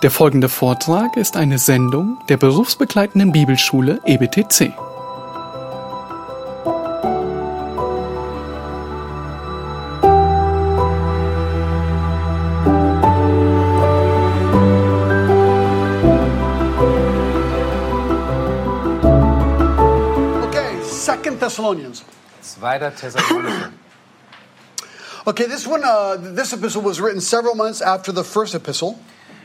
Der folgende Vortrag ist eine Sendung der berufsbegleitenden Bibelschule EBTC. Okay, Second Thessalonians. Zweiter Thessalonicher. Okay, this one, uh, this epistle was written several months after the first epistle,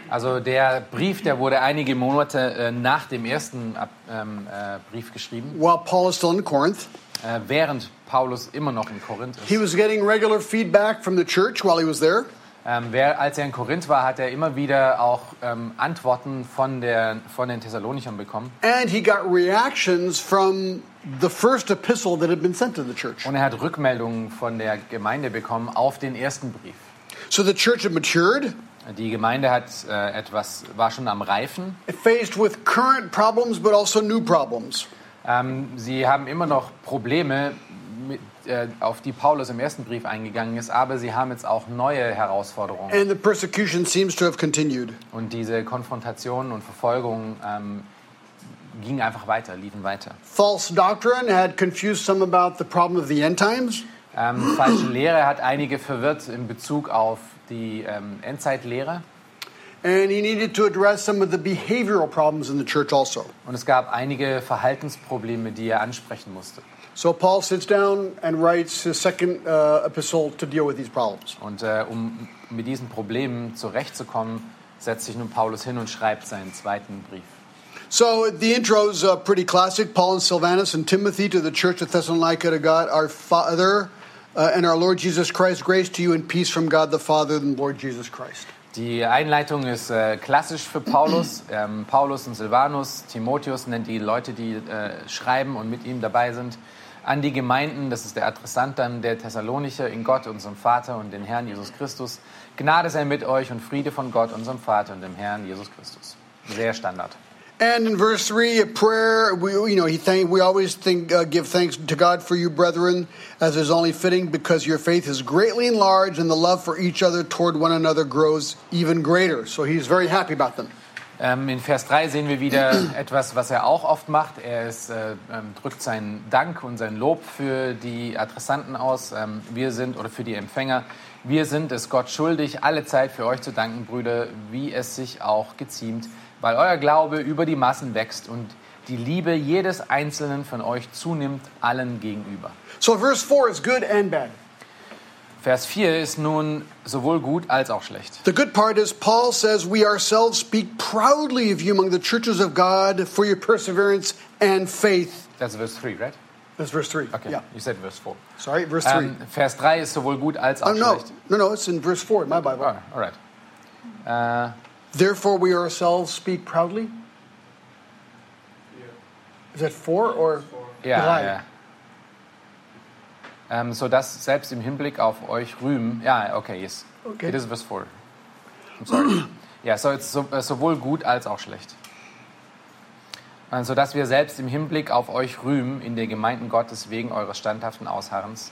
Also der Brief, der wurde einige Monate äh, nach dem ersten ähm, äh, Brief geschrieben, while Paul is still in Corinth. äh, während Paulus immer noch in Korinth He ist. was getting regular feedback from the church while he was there, Ähm, wer, als er in Korinth war, hat er immer wieder auch ähm, Antworten von, der, von den Thessalonichern bekommen. and he got reactions from the first epistle that had been sent to the church. Und er hat Rückmeldungen von der Gemeinde bekommen auf den ersten Brief. So the church had matured, Die Gemeinde hat äh, etwas, war schon am Reifen. faced with current problems but also new problems. Ähm, sie haben immer noch Probleme, mit, äh, auf die Paulus im ersten Brief eingegangen ist, aber sie haben jetzt auch neue Herausforderungen. And the persecution seems to have continued. Und diese Konfrontationen und Verfolgungen ähm, gingen einfach weiter, liefen weiter. False doctrine had confused some about the problem of the end times. Ähm, falsche Lehre hat einige verwirrt in Bezug auf die ähm, Endzeitlehre. And he needed to address some of the behavioral problems in the church also. Und es gab einige Verhaltensprobleme, die er ansprechen musste. So Paul sits down and writes his second uh, epistle to deal with these problems. Und äh, um mit diesen Problemen zurechtzukommen, setzt sich nun Paulus hin und schreibt seinen zweiten Brief. So the intro's uh, pretty classic. Paul and Silvanus and Timothy to the church of Thessalonica to God our Father uh, and our Lord Jesus Christ. Grace to you and peace from God the Father and Lord Jesus Christ. Die Einleitung ist äh, klassisch für Paulus. Ähm, Paulus und Silvanus, Timotheus nennt die Leute, die äh, schreiben und mit ihm dabei sind, an die Gemeinden. Das ist der Adressant dann der Thessalonicher in Gott, unserem Vater und den Herrn Jesus Christus. Gnade sei mit euch und Friede von Gott, unserem Vater und dem Herrn Jesus Christus. Sehr Standard. And in verse three, a prayer. We, you know, he thank. We always think, uh, give thanks to God for you, brethren, as is only fitting, because your faith is greatly enlarged, and the love for each other toward one another grows even greater. So he's very happy about them. Ähm, in Vers 3 sehen wir wieder etwas, was er auch oft macht. Er ist, äh, ähm, drückt seinen Dank und sein Lob für die Adressanten aus. Ähm, wir sind, oder für die Empfänger, wir sind es Gott schuldig, alle Zeit für euch zu danken, Brüder, wie es sich auch geziemt, weil euer Glaube über die Massen wächst und die Liebe jedes Einzelnen von euch zunimmt allen gegenüber. So verse four is good and bad. Vers 4 ist nun sowohl gut als auch schlecht. The good part is Paul says, We ourselves speak proudly of you among the churches of God for your perseverance and faith. Das ist Vers 3, right? That's verse 3. Okay, Yeah. you said Vers 4. Sorry, verse 3. Ähm, Vers 3 ist sowohl gut als auch oh, no. schlecht. No, no, it's in verse 4 in my Bible. Ah, alright. Äh, Therefore, we ourselves speak proudly. Is that 4 or? ja, Drei. ja. Ähm, so dass selbst im Hinblick auf euch rühmen. Ja, okay, yes. Okay. It is verse 4. I'm sorry. ja, so it's so, äh, sowohl gut als auch schlecht. So dass wir selbst im Hinblick auf euch rühmen in der Gemeinden Gottes wegen eures standhaften Ausharrens.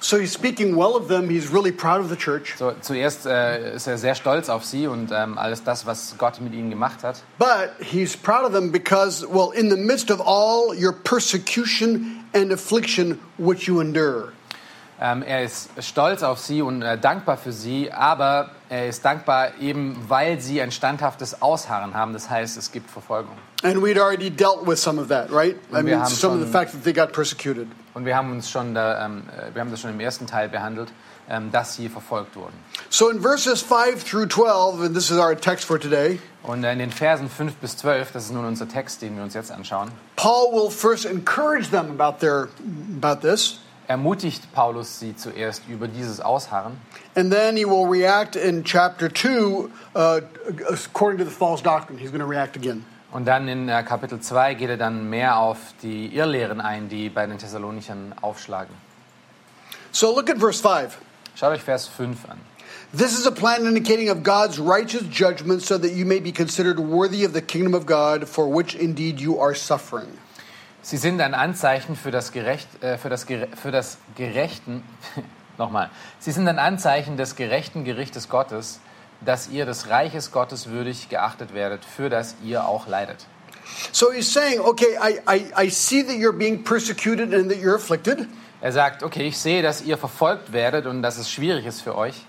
So he's speaking well of them. He's really proud of the church. So, zuerst äh, ist er sehr stolz auf sie und ähm, alles das, was Gott mit ihnen gemacht hat. But he's proud of them because, well, in the midst of all your persecution and affliction which you endure. Ähm, er ist stolz auf sie und äh, dankbar für sie, aber er ist dankbar eben, weil sie ein standhaftes Ausharren haben. Das heißt, es gibt Verfolgung. And we'd already dealt with some of that, right? I mean, some of the fact that they got persecuted. Und wir haben uns schon, da, ähm, äh, wir haben das schon im ersten Teil behandelt, ähm, dass sie verfolgt wurden. So in verses 5 through 12, and this is our text for today, Und äh, in den Versen 5 bis 12, das ist nun unser Text, den wir uns jetzt anschauen, Paul will first encourage them about their about this, ermutigt Paulus sie zuerst über dieses Ausharren. and then he will react in chapter 2 uh, according to the false doctrine. He's going to react again. Und dann in äh, Kapitel 2 geht er dann mehr auf die Irrlehren ein, die bei den Thessalonichern aufschlagen. So look at verse 5. Schaut euch Vers 5 an. This is a plan indicating of God's righteous judgment so that you may be considered worthy of the kingdom of God for which indeed you are suffering. Sie sind ein Anzeichen für das, Gerecht, äh, für das, Gere- für das Gerechten, nochmal, sie sind ein Anzeichen des gerechten Gerichtes Gottes, dass ihr des Reiches Gottes würdig geachtet werdet, für das ihr auch leidet. So he's saying, okay, I, I, I see that you're being persecuted and that you're afflicted. Er sagt, okay, ich sehe, dass ihr verfolgt werdet und dass es schwierig ist für euch.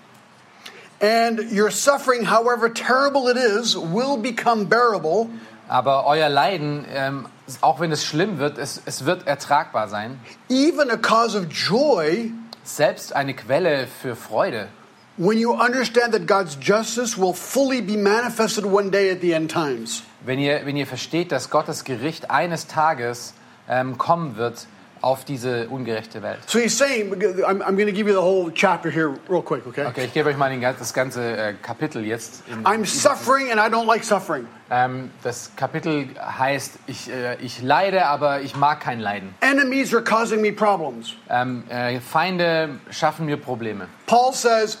And your suffering, however terrible it is, will become bearable Aber euer Leiden, ähm, auch wenn es schlimm wird, es, es wird ertragbar sein. even a cause of joy Selbst eine Quelle für Freude, when you understand that God's justice will fully be manifested one day at the end times. wenn ihr, wenn ihr versteht, dass Gottes Gericht eines Tages ähm, kommen wird auf diese ungerechte Welt. So he's saying, I'm, I'm going to give you the whole chapter here real quick, okay? Okay, ich gebe euch mal den, gan- das ganze äh, Kapitel jetzt. In, I'm suffering and I don't like suffering. ähm, das Kapitel heißt, ich, äh, ich leide, aber ich mag kein Leiden. Enemies are causing me problems. Ähm, äh, Feinde schaffen mir Probleme. Paul says,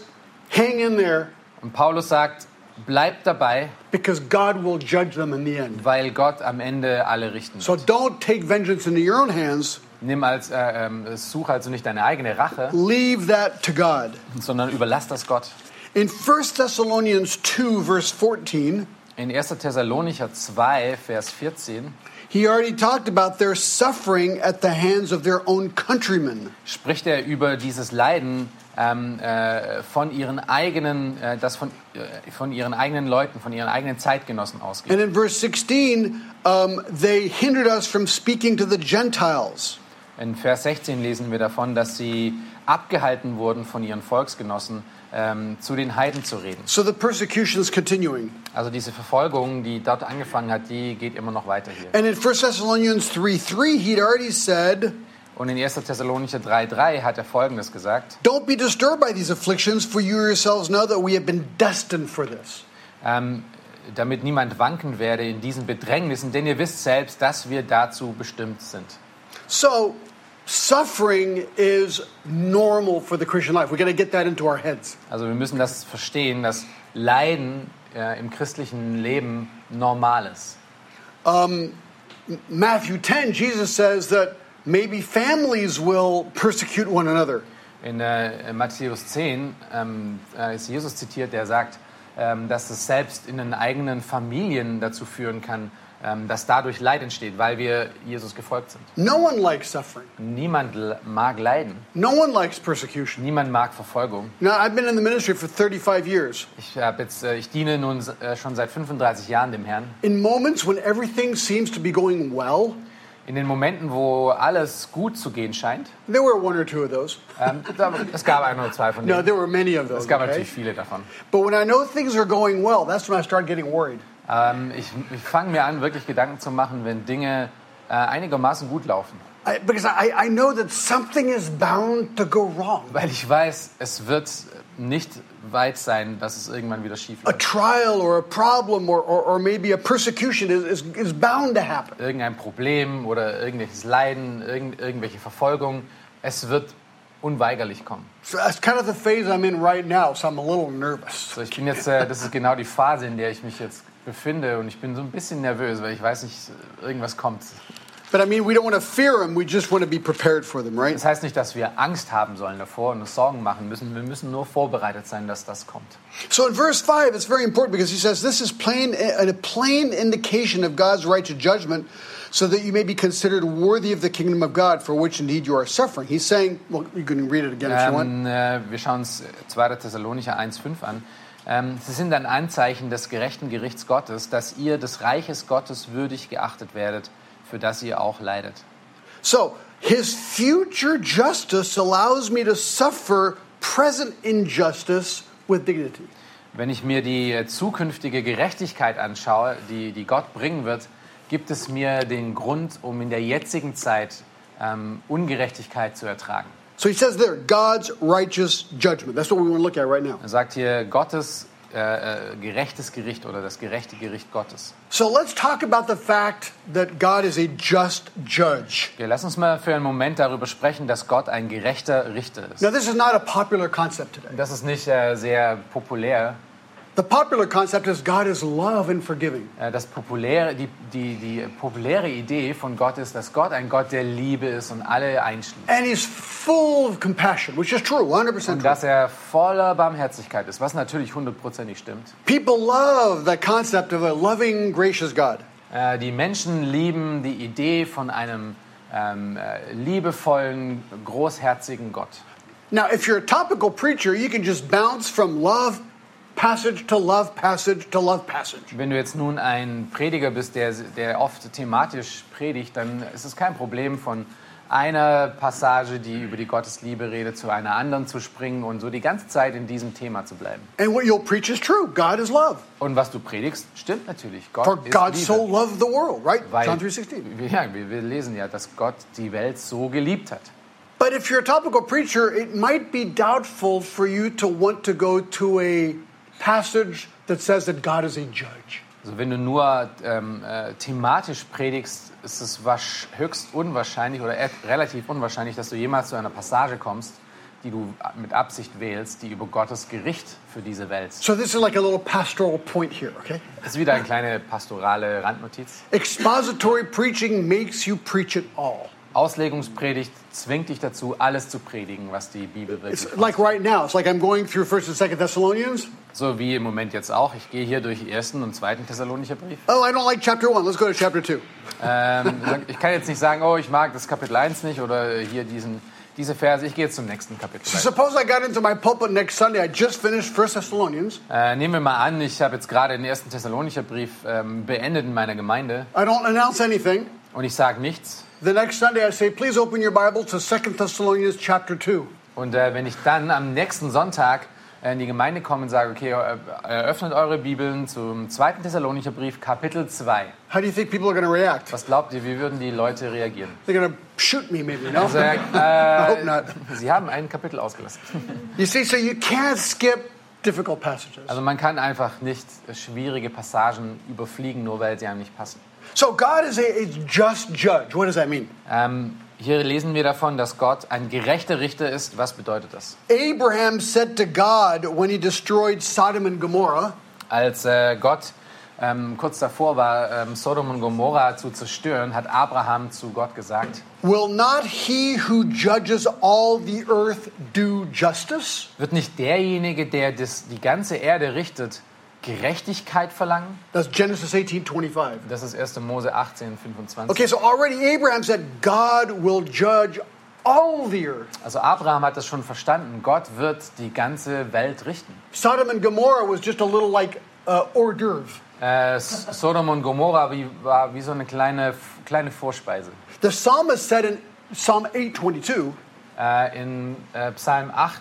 hang in there Und Paulus sagt, bleibt dabei, because God will judge them in the end. weil Gott am Ende alle richten So wird. don't take vengeance into your own hands. Nimm als, äh, ähm, such also nicht deine eigene Rache, Leave that to God. sondern überlass das Gott. In 1 Thessalonians 2, verse 14, In 1. Thessalonicher 2, Vers 14 he already talked about their suffering at the hands of their own countrymen. spricht er über dieses Leiden ähm, äh, von ihren eigenen, äh, das von, äh, von ihren eigenen Leuten, von ihren eigenen Zeitgenossen ausgeht. And in verse 16, um, they hindered us from speaking to the Gentiles. In Vers 16 lesen wir davon, dass sie abgehalten wurden von ihren Volksgenossen, ähm, zu den Heiden zu reden. So the persecution is continuing. Also diese Verfolgung, die dort angefangen hat, die geht immer noch weiter hier. And in 1 Thessalonians 3 3, he'd already said, Und in 1. Thessalonicher 3,3 hat er Folgendes gesagt. Don't be disturbed by these afflictions, for you yourselves know that we have been destined for this. Ähm, damit niemand wanken werde in diesen Bedrängnissen, denn ihr wisst selbst, dass wir dazu bestimmt sind. So, suffering is normal for the Christian life. We got to get that into our heads. Also wir müssen das verstehen, dass Leiden äh, im christlichen Leben normal ist. Matthew 10, Jesus says that maybe families will persecute one another. In äh, Matthäus 10 ähm, äh, ist Jesus zitiert, der sagt, ähm, dass es selbst in den eigenen Familien dazu führen kann, dass dadurch Leid entsteht, weil wir Jesus gefolgt sind. No one likes suffering. Niemand mag Leiden, No one likes persecution. niemand mag Verfolgung. Now, I've been in the ministry for 35 years. Ich, jetzt, äh, ich diene nun äh, schon seit 35 Jahren dem Herrn. In moments when everything seems to be going well, In den Momenten, wo alles gut zu gehen scheint, there were one or two of those. ähm, es gab ein oder zwei von No, denen. there were many of those. Es gab okay? natürlich viele davon. But when I know things are going well, that's when I start getting worried. Ähm, ich ich fange mir an, wirklich Gedanken zu machen, wenn Dinge äh, einigermaßen gut laufen. I, because I, I know that something is bound to go wrong. Weil ich weiß, es wird nicht weit sein, dass es irgendwann wieder schief A läuft. trial or a problem or, or, or maybe a persecution is, is, is bound to happen. Irgendein Problem oder irgendwelches Leiden, irgend, irgendwelche Verfolgung, es wird unweigerlich kommen. So that's kind of the phase I'm in right now, so I'm a little nervous. So, ich bin jetzt, äh, das ist genau die Phase, in der ich mich jetzt befinde und ich bin so ein bisschen nervös, weil ich weiß nicht, irgendwas kommt. But I mean, we don't want to fear them, we just want to be prepared for them, right? Das heißt nicht, dass wir Angst haben sollen davor und uns Sorgen machen müssen. Wir müssen nur vorbereitet sein, dass das kommt. So in verse 5, it's very important because he says, This is plain, a plain indication of God's righteous judgment, so that you may be considered worthy of the kingdom of God, for which indeed you are suffering. He's saying, well, you can read it again if you want. Ähm, äh, wir schauen uns 2. Thessalonicher 1,5 an. Ähm, Sie sind ein Anzeichen des gerechten Gerichts Gottes, dass ihr des Reiches Gottes würdig geachtet werdet, für das ihr auch leidet. So, his future justice allows me to suffer present injustice with dignity. Wenn ich mir die zukünftige Gerechtigkeit anschaue, die, die Gott bringen wird, gibt es mir den Grund, um in der jetzigen Zeit ähm, Ungerechtigkeit zu ertragen. So he says there, God's righteous judgment. That's what we want to look at right now. Er sagt hier Gottes äh, äh, gerechtes Gericht oder das gerechte Gericht Gottes. So let's talk about the fact that God is a just judge. Okay, lass uns mal für einen Moment darüber sprechen, dass Gott ein gerechter Richter ist. Now, this is not a popular concept today. Das ist nicht äh, sehr populär, The popular concept is God is love and forgiving. Äh, Das populäre, die, die, die populäre Idee von Gott ist, dass Gott ein Gott der Liebe ist und alle einschließt. And he's full of compassion, which is true, 100% Und dass er voller Barmherzigkeit ist, was natürlich hundertprozentig stimmt. People love that concept of a loving, gracious God. Äh, Die Menschen lieben die Idee von einem ähm, äh, liebevollen, großherzigen Gott. Now, if you're a topical preacher, you can just bounce from love passage to love passage to love passage. Wenn du jetzt nun ein Prediger bist, der, der oft thematisch predigt, dann ist es kein Problem, von einer Passage, die über die Gottesliebe redet, zu einer anderen zu springen und so die ganze Zeit in diesem Thema zu bleiben. And what you'll preach is true. God is love. Und was du predigst, stimmt natürlich. Gott For ist God Liebe. so loved the world, right? Weil, John 3.16. ja, wir, wir lesen ja, dass Gott die Welt so geliebt hat. But if you're a topical preacher, it might be doubtful for you to want to go to a passage that says that God is a judge. Also wenn du nur ähm, äh, thematisch predigst, ist es höchst unwahrscheinlich oder relativ unwahrscheinlich, dass du jemals zu einer Passage kommst, die du mit Absicht wählst, die über Gottes Gericht für diese Welt. So this is like a little pastoral point here, okay? Das ist wieder eine kleine pastorale Randnotiz. Expository preaching makes you preach it all. Auslegungspredigt zwingt dich dazu, alles zu predigen, was die Bibel wirklich It's like right now. It's like I'm going through First and Second Thessalonians. So wie im Moment jetzt auch. Ich gehe hier durch ersten und zweiten Thessalonicher Brief. Oh, I don't like chapter one. Let's go to chapter two. Ähm, ich kann jetzt nicht sagen, oh, ich mag das Kapitel 1 nicht oder hier diesen, diese Verse. Ich gehe jetzt zum nächsten Kapitel. So suppose I got into my pulpit next Sunday. I just finished First Thessalonians. Äh, nehmen wir mal an, ich habe jetzt gerade den ersten Thessalonicher Brief ähm, beendet in meiner Gemeinde I don't announce anything. und ich sage nichts. The next Sunday, I say, please open your Bible to Second Thessalonians chapter two. Und äh, wenn ich dann am nächsten Sonntag äh, in die Gemeinde komme und sage, okay, äh, eröffnet eure Bibeln zum zweiten Thessalonicher Brief, Kapitel 2. How do you think people are going to react? Was glaubt ihr, wie würden die Leute reagieren? They're going to shoot me, maybe. No. Also, I hope äh, not. sie haben ein Kapitel ausgelassen. You see, so you can't skip difficult passages. Also man kann einfach nicht schwierige Passagen überfliegen, nur weil sie einem nicht passen. So God is a, a just judge. What does that mean? Ähm, hier lesen wir davon, dass Gott ein gerechter Richter ist. Was bedeutet das? Abraham said to God when he destroyed Sodom and Gomorrah, Als äh, Gott ähm, kurz davor war, ähm, Sodom und Gomorra zu zerstören, hat Abraham zu Gott gesagt, Will not he who judges all the earth do justice? wird nicht derjenige, der das, die ganze Erde richtet, Gerechtigkeit verlangen? That's Genesis 18 25. Das ist 1. Mose 18, 25. Okay, so already Abraham said God will judge all the earth. Also Abraham hat das schon verstanden. Gott wird die ganze Welt richten. Sodom and Gomorrah was just a little like uh, hors d'oeuvre. Äh, Sodom und Gomorra wie, war wie so eine kleine, kleine Vorspeise. The psalmist said in Psalm 822, Äh, in äh, Psalm 8,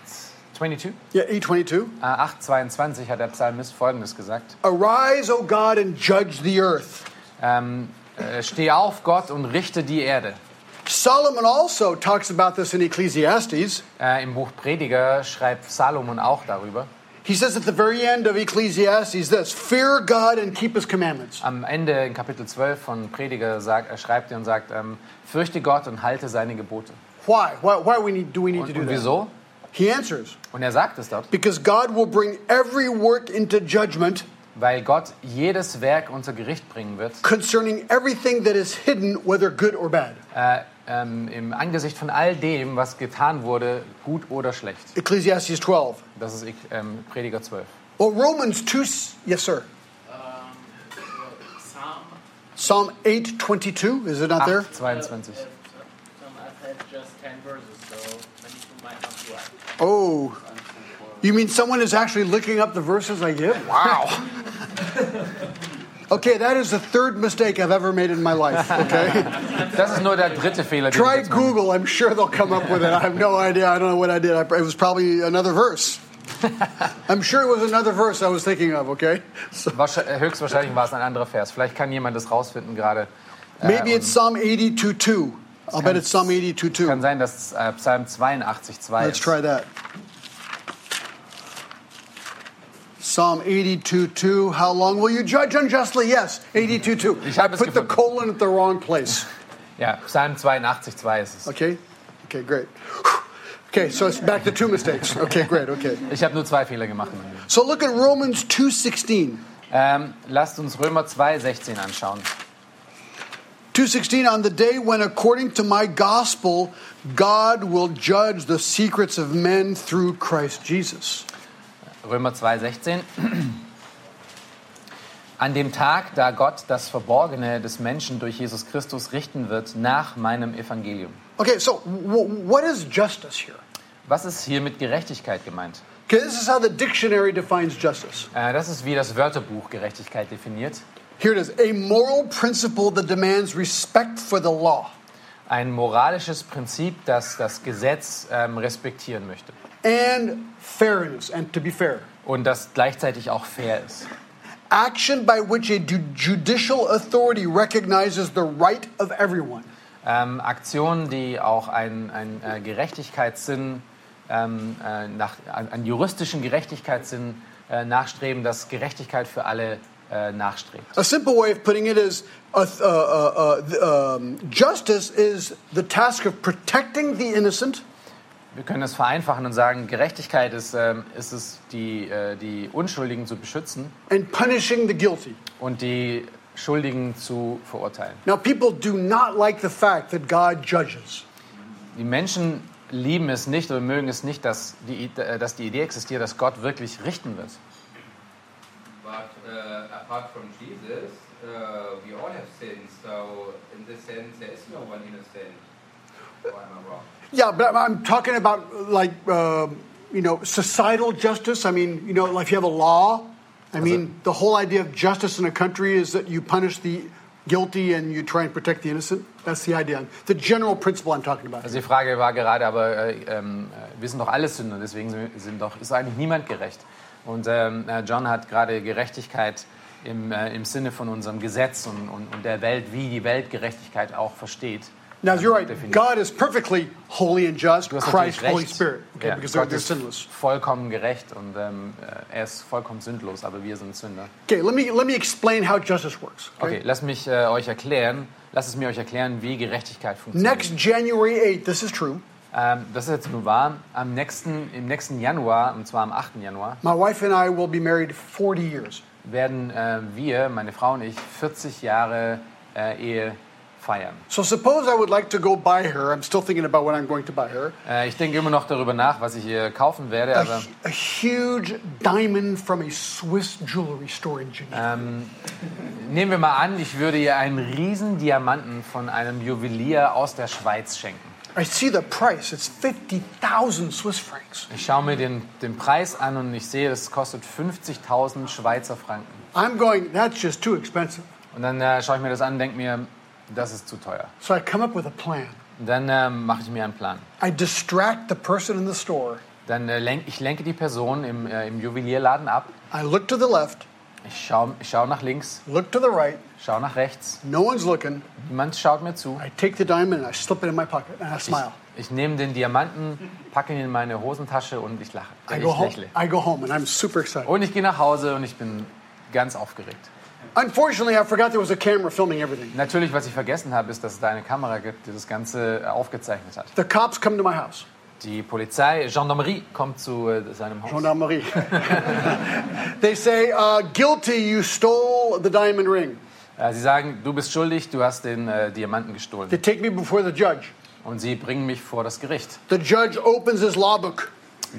22, yeah, 822, äh, 8, 22 hat der Psalmist Folgendes gesagt. Arise, O God, and judge the earth. Ähm, äh, Steh auf, Gott, und richte die Erde. Solomon also talks about this in Ecclesiastes. Äh, Im Buch Prediger schreibt Salomon auch darüber. He says at the very end of Ecclesiastes this Fear God and keep his commandments. Am Ende in Kapitel 12 von Prediger sagt, er schreibt er und sagt, ähm, fürchte Gott und halte seine Gebote. Why? Why, why we need, do we need to Und, do und that? wieso? He answers Und er sagt es dort, Because God will bring every work into judgment weil Gott jedes Werk unter Gericht bringen wird, concerning everything that is hidden, whether good or bad. äh, ähm, im Angesicht von all dem, was getan wurde, gut oder schlecht. Ecclesiastes 12. Das ist ähm, Prediger 12. Well, Romans 2, yes, sir. Psalm, Psalm 822, is it not there? 8, 22. Psalm I've had just 10 verses, so many people might not be right. Oh. You mean someone is actually looking up the verses I give? Wow. okay, that is the third mistake I've ever made in my life, okay? Das ist nur der dritte Fehler, den ich Try. Google, I'm sure they'll come up with it. I have no idea. I don't know what I did. I, it was probably another verse. I'm sure it was another verse I was thinking of, okay? So äh, Höchstwahrscheinlich war es ein anderer Vers. Vielleicht kann jemand das rausfinden gerade. maybe Äh, it's Psalm 82 2. I'll bet it's Psalm 82 2. Kann sein, dass äh, Psalm 82, 2 Let's ist. try that. Psalm 82 2. How long will you judge unjustly? Yes, 82 2. Ich habe es put the gefunden. colon at the wrong place. Ja, Psalm 82, 2 ist es. Okay? Okay, great. Okay, so it's back to two mistakes. Okay, great. Okay. Ich habe nur zwei Fehler gemacht. So look at Romans 2:16. Ähm, lasst uns Römer 2,16 anschauen. 2:16 on the day when according to my gospel God will judge the secrets of men through Christ Jesus. Römer 2,16. An dem Tag, da Gott das Verborgene des Menschen durch Jesus Christus richten wird, nach meinem Evangelium. Okay, so what is justice here? Was ist hier mit Gerechtigkeit gemeint? Okay, this is how the dictionary defines justice. Äh, das ist wie das Wörterbuch Gerechtigkeit definiert. Here it is a moral principle that demands respect for the law Ein moralisches Prinzip, das das Gesetz ähm, respektieren möchte and fairness, and to be fair. und das gleichzeitig auch fair ist. Action by which a ju- judicial authority recognizes the right of everyone. Ähm, Aktionen, die auch einen ein, äh, Gerechtigkeitssinn, ähm, äh, nach, an juristischen Gerechtigkeitssinn äh, nachstreben, dass Gerechtigkeit für alle äh, nachstrebt. A simple way of putting it is uh, uh, uh, um, justice is the task of protecting the innocent Wir können es vereinfachen und sagen, Gerechtigkeit ist, ähm, ist es, die, äh, die Unschuldigen zu beschützen and punishing the guilty. und die Schuldigen zu verurteilen. Now, people do not like the fact that God judges. Die Menschen lieben es nicht oder mögen es nicht, dass die, dass die Idee existiert, dass Gott wirklich richten wird. Uh, apart from Jesus, uh, we all have sinned. So in this sense, there is no one innocent. Or am I wrong? Yeah, but I'm- talking about like uh, you know societal justice. I mean, you know, like if you have a law. I mean, the whole idea of justice in a country is that you punish the guilty and you try and protect the innocent. That's the idea. The general principle I'm talking about. Also die Frage war gerade, aber äh, ähm, äh, wir sind doch alle Sünder, deswegen sind doch, ist eigentlich niemand gerecht. Und ähm, äh, John hat gerade Gerechtigkeit im, äh, im Sinne von unserem Gesetz und, und, und der Welt, wie die Welt Gerechtigkeit auch versteht. Now, you're right. definiert. God is perfectly holy and just. Christ, Holy. Spirit, okay, Ja, because they're, sinless. vollkommen gerecht und ähm, äh, er ist vollkommen sündlos, aber wir sind Sünder. Okay, let me let me explain how justice works. Okay, lasst mich äh, euch erklären, lasst es mir euch erklären, wie Gerechtigkeit funktioniert. Next January 8th, this is true. Ähm, das ist jetzt nur wahr. Am nächsten, Im nächsten Januar, und zwar am 8. Januar, My wife and I will be married 40 years. werden äh, wir, meine Frau und ich, 40 Jahre äh, Ehe feiern. So suppose I would like to go buy her. I'm still thinking about what I'm going to buy her. Äh, ich denke immer noch darüber nach, was ich ihr kaufen werde, A, aber a huge diamond from a Swiss jewelry store in Geneva. nehmen wir mal an, ich würde ihr einen riesen Diamanten von einem Juwelier aus der Schweiz schenken. I see the price. It's 50,000 Swiss francs. Ich schaue mir den, den Preis an und ich sehe, das kostet 50.000 Schweizer Franken. I'm going, that's just too expensive. Und dann äh, schaue ich mir das an und denke mir, das ist zu teuer. So I come up with a plan. Und dann ähm, mache ich mir einen Plan. I distract the person in the store. Dann äh, lenk, ich lenke die Person im, äh, im Juwelierladen ab. I look to the left, Ich schaue ich schau nach links, look to the right. Schaue nach rechts. No one's looking. Niemand schaut mir zu. I take the diamond and I slip it in my pocket and I smile. Ich nehme den Diamanten, packe ihn in meine Hosentasche und ich lache. I Ich go home. lächle. I go home and I'm super excited. Und ich gehe nach Hause und ich bin ganz aufgeregt. Unfortunately, I forgot there was a camera filming everything. Natürlich, was ich vergessen habe, ist, dass es da eine Kamera gibt, die das Ganze äh, aufgezeichnet hat. The cops come to my house. Die Polizei, Gendarmerie, kommt zu äh, seinem Haus. Gendarmerie. they say, uh, guilty, you stole the diamond ring. Äh, Sie sagen, du bist schuldig, du hast den äh, Diamanten gestohlen. They take me before the judge. Und sie bringen mich vor das Gericht. The judge opens his law book.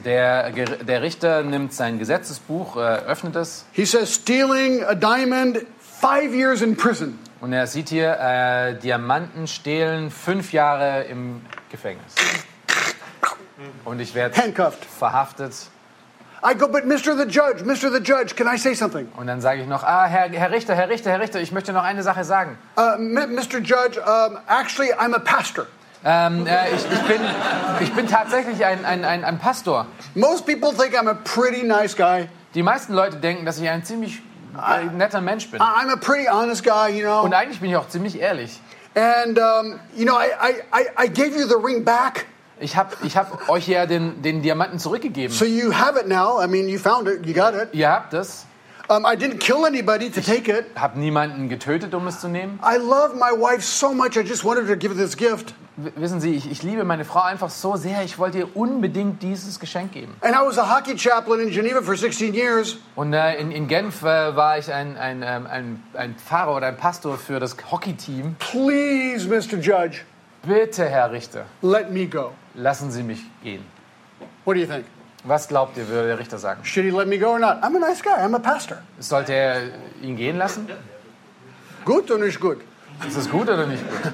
Der, der Richter nimmt sein Gesetzesbuch, äh, öffnet es He says, stealing a diamond, five years in prison. und er sieht hier, äh, Diamanten stehlen, fünf Jahre im Gefängnis. Und ich werde verhaftet. I go, but Mr. the Judge, Mr. the Judge, can I say something? Und dann sage ich noch, ah, Herr, Herr Richter, Herr Richter, Herr Richter, ich möchte noch eine Sache sagen. Uh, Mr. Judge, um, actually, I'm a pastor. Ähm, äh, ich, ich, bin, ich bin tatsächlich ein, ein, ein, ein Pastor. Most people think I'm a pretty nice guy. Die meisten Leute denken, dass ich ein ziemlich äh, netter Mensch bin. I'm a pretty honest guy, you know. Und eigentlich bin ich auch ziemlich ehrlich. And, um, you know, I, I- I gave you the ring back, Ich habe ich hab euch ja den, den Diamanten zurückgegeben. so you have it now. I mean, you found it, you got it. Ihr habt es. Um, I didn't kill anybody to take it. Hab niemanden getötet, um es zu nehmen. I love my wife so much, I just wanted to give her this gift. W- Wissen Sie, ich, ich liebe meine Frau einfach so sehr, ich wollte ihr unbedingt dieses Geschenk geben. And I was a hockey chaplain in Geneva for 16 years. Und äh, in, in Genf äh, war ich ein, ein, ähm, ein, ein Pfarrer oder ein Pastor für das Hockeyteam. Please, Mr. Judge, Bitte, Herr Richter, let me go. Lassen Sie mich gehen. What do you think? Was glaubt ihr, würde der Richter sagen? Should he let me go or not? I'm a nice guy. I'm a pastor. Sollte er ihn gehen lassen? Gut or nicht gut? Ist das gut oder nicht gut?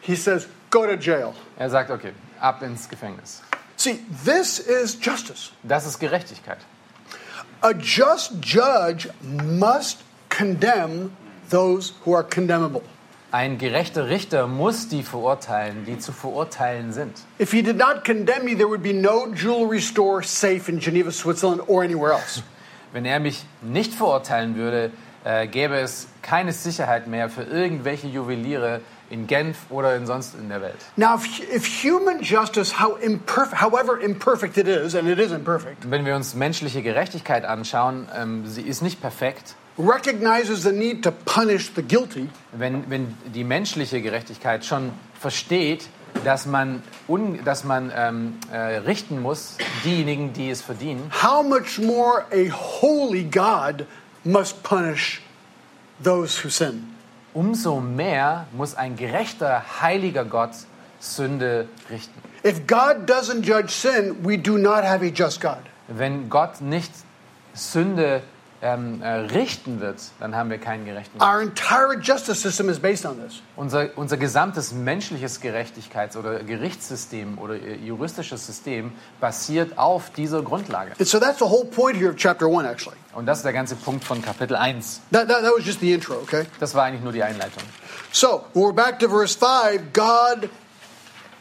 He says, go to jail. Er sagt, okay, ab ins Gefängnis. See, this is justice. Das ist Gerechtigkeit. A just judge must condemn those who are condemnable. Ein gerechter Richter muss die verurteilen, die zu verurteilen sind. If he did not condemn me, there would be no jewelry store safe in Geneva, Switzerland, or anywhere else. Wenn er mich nicht verurteilen würde, äh, gäbe es keine Sicherheit mehr für irgendwelche Juweliere in Genf oder in sonst in der Welt. Now, if, if human justice, how imperfect, however imperfect it is, and it is imperfect, Wenn wir uns menschliche Gerechtigkeit anschauen, ähm, sie ist nicht perfekt. Recognizes the need to punish the guilty, Wenn, wenn die menschliche Gerechtigkeit schon versteht, dass man, un, dass man ähm, äh, richten muss, diejenigen, die es verdienen, how much more a holy God must punish those who sin? umso mehr muss ein gerechter, heiliger Gott Sünde richten. If God doesn't judge sin, we do not have a just God. Wenn Gott nicht Sünde ähm, äh, richten wird, dann haben wir keinen gerechten Gott. Our entire justice system is based on this. Unser, unser gesamtes menschliches Gerechtigkeits- oder Gerichtssystem oder äh, juristisches System basiert auf dieser Grundlage. And so that's the whole point here of chapter 1, actually. Und das ist der ganze Punkt von Kapitel 1. That, that, that was just the intro, okay? Das war eigentlich nur die Einleitung. So, we're back to verse 5, God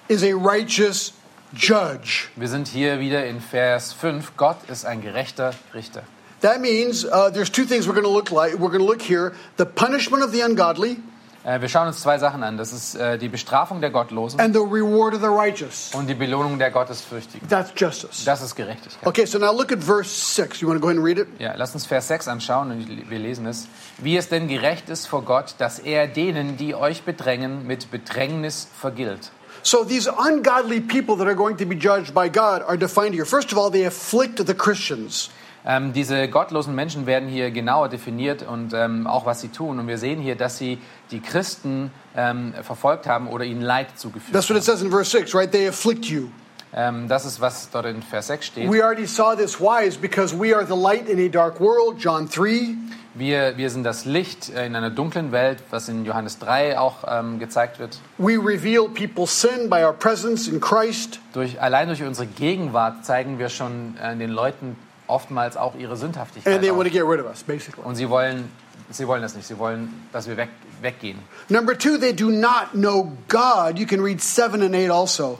is a righteous judge. Wir sind hier wieder in Vers 5. Gott ist ein gerechter Richter. That means uh, there's two things we're going to look like. We're going to look here: the punishment of the ungodly Äh, wir schauen uns zwei Sachen an. Das ist äh, die Bestrafung der Gottlosen and the reward of the righteous. und die Belohnung der Gottesfürchtigen. That's justice. Das ist Gerechtigkeit. Okay, so now look at verse 6. You want to go ahead and read it? Ja, lass uns Vers 6 anschauen und wir lesen es. Wie es denn gerecht ist vor Gott, dass er denen, die euch bedrängen, mit Bedrängnis vergilt. So these ungodly people that are going to be judged by God are defined here. First of all, they afflict the Christians. Ähm, diese gottlosen Menschen werden hier genauer definiert und ähm, auch was sie tun. Und wir sehen hier, dass sie die Christen ähm, verfolgt haben oder ihnen Leid zugefügt That's what it haben. says in verse 6, right? They afflict you. Ähm, das ist, was dort in Vers 6 steht. We already saw this. Why? Is because we are the light in a dark world, John 3. Wir, wir sind das Licht äh, in einer dunklen Welt, was in Johannes 3 auch ähm, gezeigt wird. We reveal people's sin by our presence in Christ. Durch, allein durch unsere Gegenwart zeigen wir schon äh, den Leuten oftmals auch ihre Sündhaftigkeit. And they want to get rid of us, basically. Und sie wollen, sie wollen das nicht. Sie wollen, dass wir weg, weggehen. Number two, they do not know God. You can read 7 and 8 also.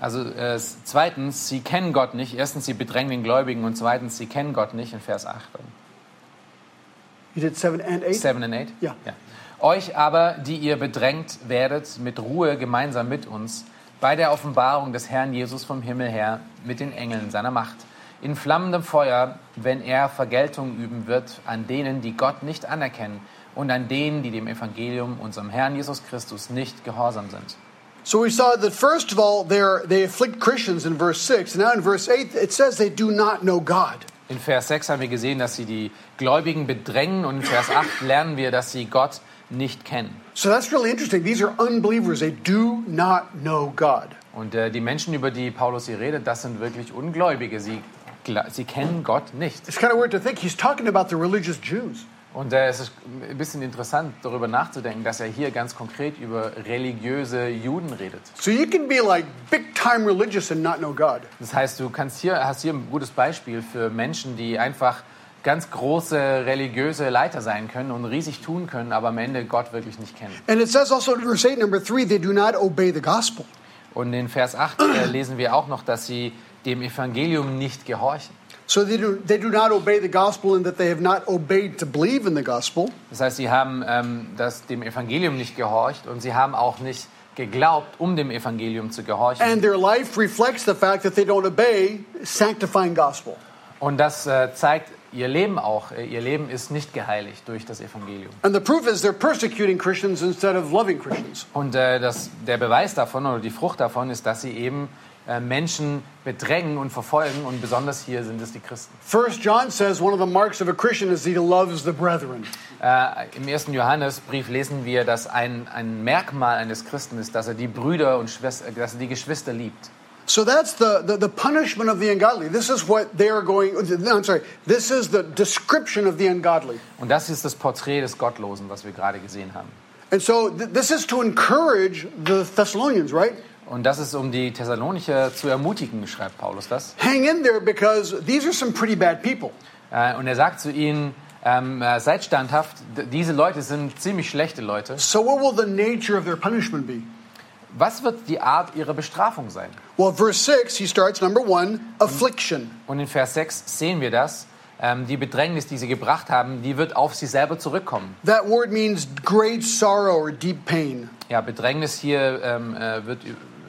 Also äh, zweitens, sie kennen Gott nicht. Erstens, sie bedrängen den Gläubigen und zweitens, sie kennen Gott nicht in Vers 8. You did 7 and 8? 7 and 8? Ja. Euch aber, die ihr bedrängt werdet, mit Ruhe gemeinsam mit uns, bei der Offenbarung des Herrn Jesus vom Himmel her, mit den Engeln seiner Macht, in flammendem Feuer, wenn er Vergeltung üben wird an denen, die Gott nicht anerkennen und an denen, die dem Evangelium, unserem Herrn Jesus Christus, nicht gehorsam sind. So we saw that first of all, they afflict Christians in verse 6. Now in verse 8, it says they do not know God. In Vers 6 haben wir gesehen, dass sie die Gläubigen bedrängen und in Vers 8 lernen wir, dass sie Gott nicht kennen. So that's really interesting. These are unbelievers. They do not know God. Und äh, die Menschen, über die Paulus hier redet, das sind wirklich Ungläubige. Sie, sie kennen Gott nicht. It's kind of weird to think he's talking about the religious Jews. Und äh, es ist ein bisschen interessant, darüber nachzudenken, dass er hier ganz konkret über religiöse Juden redet. So you can be like big time religious and not know God. Das heißt, du kannst hier, hast hier ein gutes Beispiel für Menschen, die einfach ganz große religiöse Leiter sein können und riesig tun können, aber am Ende Gott wirklich nicht kennen. And it says also in verse 8, number 3, they do not obey the gospel. Und in Vers 8 äh, lesen wir auch noch, dass sie dem Evangelium nicht gehorchen. So they do, they do not obey the gospel in that they have not obeyed to believe in the gospel. Das heißt, sie haben ähm, das, dem Evangelium nicht gehorcht und sie haben auch nicht geglaubt, um dem Evangelium zu gehorchen. And their life reflects the fact that they don't obey sanctifying gospel. Und das äh, zeigt ihr Leben auch, äh, ihr Leben ist nicht geheiligt durch das Evangelium. And the proof is they're persecuting Christians instead of loving Christians. Und äh, das, der Beweis davon oder die Frucht davon ist, dass sie eben äh, Menschen bedrängen und verfolgen und besonders hier sind es die Christen. First John says one of the marks of a Christian is he loves the brethren. Äh, Im ersten Johannesbrief lesen wir, dass ein, ein Merkmal eines Christen ist, dass er die Brüder und Schwester, dass er die Geschwister liebt. So that's the, the, the punishment of the ungodly. This is what they are going, I'm sorry, this is the description of the ungodly. Und das ist das Porträt des Gottlosen, was wir gerade gesehen haben. And so th- this is to encourage the Thessalonians, right? Und das ist, um die Thessalonicher zu ermutigen, schreibt Paulus das. Hang in there because these are some pretty bad people. Äh, und er sagt zu ihnen, ähm, äh, seid standhaft, diese Leute sind ziemlich schlechte Leute. So what will the nature of their punishment be? Was wird die Art ihrer Bestrafung sein? Well, verse 6, he starts number one, affliction. Und in Vers 6 sehen wir das. Ähm, die Bedrängnis, die sie gebracht haben, die wird auf sie selber zurückkommen. That word means great sorrow or deep pain. Ja, Bedrängnis hier ähm, äh, wird,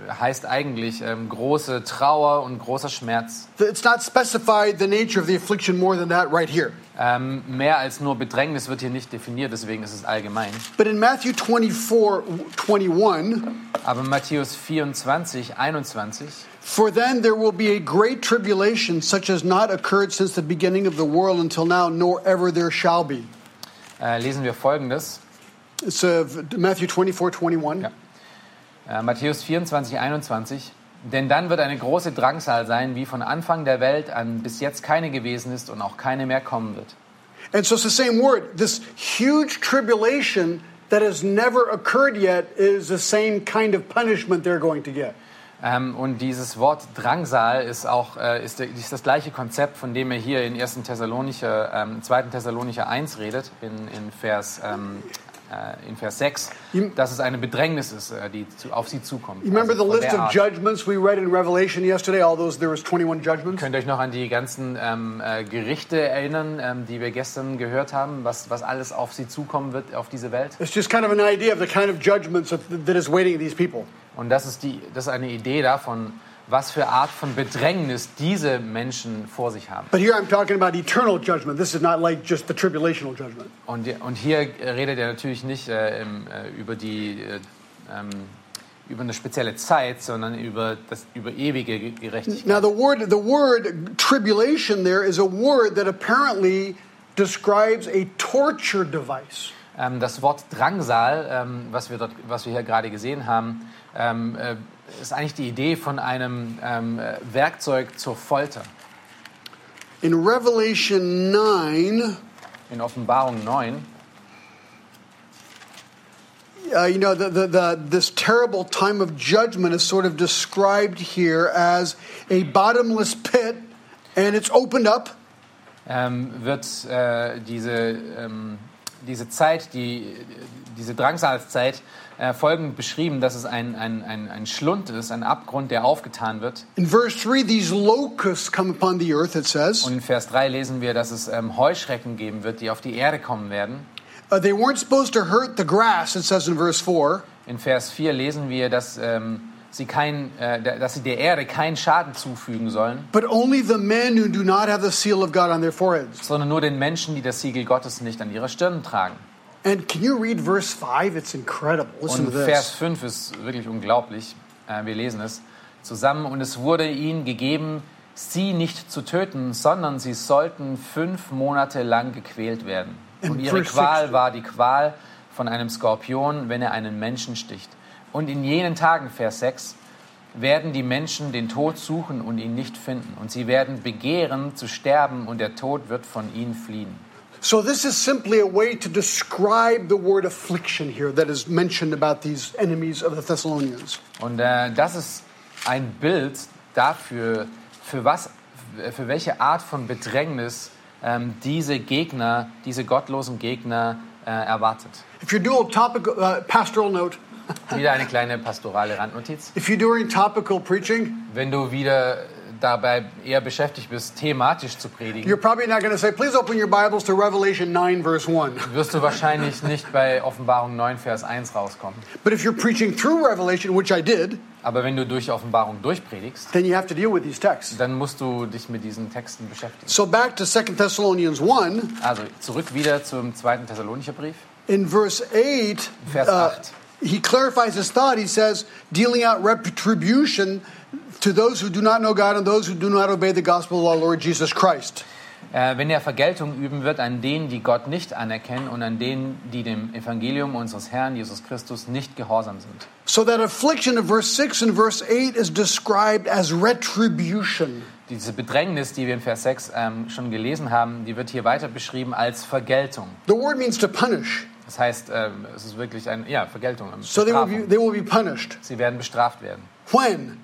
heißt eigentlich ähm, große Trauer und großer Schmerz. It's not specified the nature of the affliction more than that right here. Ähm, mehr als nur Bedrängnis wird hier nicht definiert, deswegen ist es allgemein. But in Matthew 24, 21, Aber Matthäus 24, 21, for then there will be a great tribulation such as not occurred since the beginning of the world until now, nor ever there shall be. äh, lesen wir Folgendes. It's uh, Matthew 24, 21. Ja. Äh, Matthäus 24, 21. Denn dann wird eine große Drangsal sein, wie von Anfang der Welt an bis jetzt keine gewesen ist und auch keine mehr kommen wird. And so it's the same word. This huge tribulation that has never occurred yet is the same kind of punishment they're going to get. Ähm, und dieses Wort Drangsal ist auch äh, ist, ist das gleiche Konzept, von dem er hier in 1. Thessalonicher, ähm, 2. Thessalonicher 1 redet, in, in, Vers, ähm, äh, in Vers 6, dass es eine Bedrängnis ist, äh, die zu, auf sie zukommt. You remember Also the list of judgments we read in Revelation yesterday? All those, there was 21 judgments. Könnt ihr euch noch an die ganzen ähm, äh, Gerichte erinnern, ähm, die wir gestern gehört haben, was, was alles auf sie zukommen wird, auf diese Welt? It's just kind of an idea of the kind of judgments that, that is waiting these people. Und das ist, die, das ist eine Idee davon, was für Art von Bedrängnis diese Menschen vor sich haben. But here I'm talking about eternal judgment. This is not like just the tribulational judgment. Und, und hier redet er natürlich nicht äh, im, äh, über, die, äh, ähm, über eine spezielle Zeit, sondern über, das, über ewige Ge- Gerechtigkeit. Now, the word, the word tribulation there is a word that apparently describes a torture device. Ähm, das Wort Drangsal, ähm, was, wir dort, was wir hier gerade gesehen haben, ähm, äh, ist eigentlich die Idee von einem ähm, äh, Werkzeug zur Folter. In Revelation 9, In Offenbarung 9 uh, you know, the, the, the, this terrible time of judgment is sort of described here as a bottomless pit, and it's opened up, ähm, wird äh, diese, ähm, diese Zeit, die, diese Drangsalzzeit, äh, folgend beschrieben, dass es ein, ein, ein, ein Schlund ist, ein Abgrund, der aufgetan wird. In verse 3, these locusts come upon the earth, it says. Und in Vers 3 lesen wir, dass es ähm, Heuschrecken geben wird, die auf die Erde kommen werden. Uh, they weren't supposed to hurt the grass, it says in verse 4. In Vers 4 lesen wir, dass, ähm, sie kein, äh, dass sie der Erde keinen Schaden zufügen sollen, But only the men who do not have the seal of God on their foreheads. sondern nur den Menschen, die das Siegel Gottes nicht an ihrer Stirn tragen. And can you read verse 5? It's incredible. Listen Und to Vers this. 5 ist wirklich unglaublich. Äh, wir lesen es zusammen. Und es wurde ihnen gegeben, sie nicht zu töten, sondern sie sollten fünf Monate lang gequält werden. Und ihre Qual 16. war die Qual von einem Skorpion, wenn er einen Menschen sticht. Und in jenen Tagen, Vers 6, werden die Menschen den Tod suchen und ihn nicht finden. Und sie werden begehren zu sterben und der Tod wird von ihnen fliehen. So, this is simply a way to describe the word affliction here that is mentioned about these enemies of the Thessalonians. Und äh, das ist ein Bild dafür, für was, für welche Art von Bedrängnis ähm, diese Gegner, diese gottlosen Gegner äh, erwartet. If you're doing topical, uh, pastoral note, Wieder eine kleine pastorale Randnotiz. if you're doing topical preaching, Wenn du wieder dabei eher beschäftigt bist, thematisch zu predigen, you're probably not going to say, please open your Bibles to Revelation 9, verse 1. wirst du wahrscheinlich nicht bei Offenbarung 9, Vers 1 rauskommen. But if you're preaching through Revelation, which I did, Aber wenn du durch Offenbarung durchpredigst, then you have to deal with these texts. dann musst du dich mit diesen Texten beschäftigen. So back to 2 Thessalonians 1, Also zurück wieder zum zweiten Thessalonicher Brief. in verse 8, Vers uh, 8. he clarifies his thought. He says, dealing out retribution to those who do not know God and those who do not obey the gospel of our Lord Jesus Christ. Äh, wenn er Vergeltung üben wird an denen, die Gott nicht anerkennen und an denen, die dem Evangelium unseres Herrn Jesus Christus nicht gehorsam sind. So that affliction of verse 6 and verse 8 is described as retribution. Diese Bedrängnis, die wir in Vers 6 ähm, schon gelesen haben, die wird hier weiter beschrieben als Vergeltung. The word means to punish. Das heißt, ähm, es ist wirklich ein, ja, Vergeltung. ähm, So they will, be, they will be punished. Sie werden bestraft werden. When?